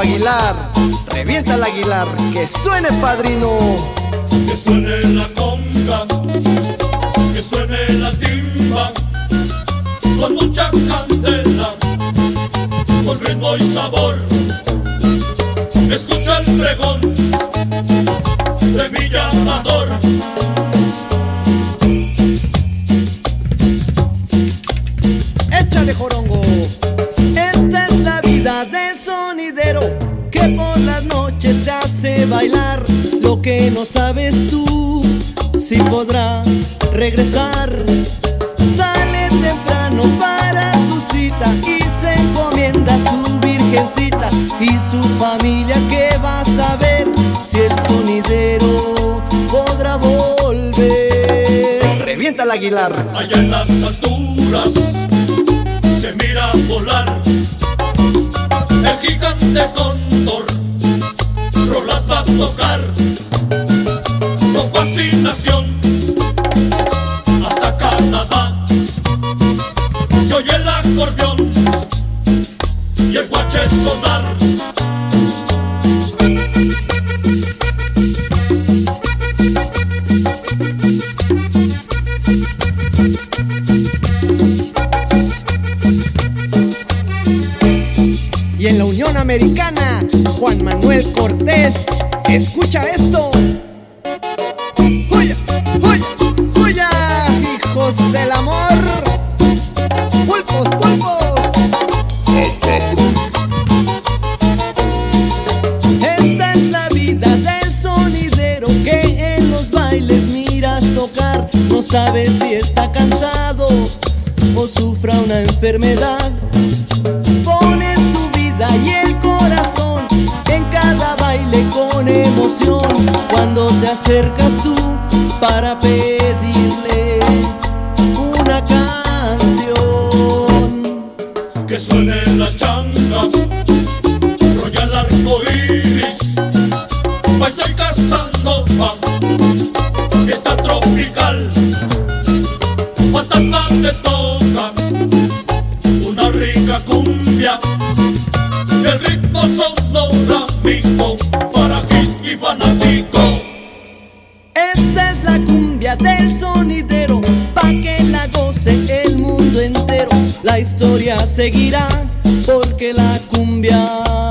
Aguilar, revienta el Aguilar, que suene padrino. Que suene la conga, que suene la timba, con mucha candela, con ritmo y sabor. Escucha el pregón de mi llamador. Hace bailar. Lo que no sabes tú, si podrá regresar. Sale temprano para su cita y se encomienda a su virgencita y su familia que va a saber si el sonidero podrá volver. Revienta el Aguilar. Allá en las alturas se mira volar el gigante cóndor. Tocar con fascinación hasta Canadá. Se oye el acordeón y el guache sonar. Y en la Unión Americana, Juan Manuel Cortés. Escucha esto. ¡Huya! ¡Huya! ¡Huya! ¡Hijos del amor! ¡Pulpos! ¡Pulpos! Esta es la vida del sonidero que en los bailes miras tocar. No sabes si está cansado o sufra una enfermedad. Pone su vida y Cuando te acercas tú para pedirle una canción. que suene la changa, royal arco iris, vaya Casanova, fiesta tropical, fantasmas te tocan, una rica cumbia, el ritmo sonora la cumbia del sonidero, pa' que la goce el mundo entero. La historia seguirá, porque la cumbia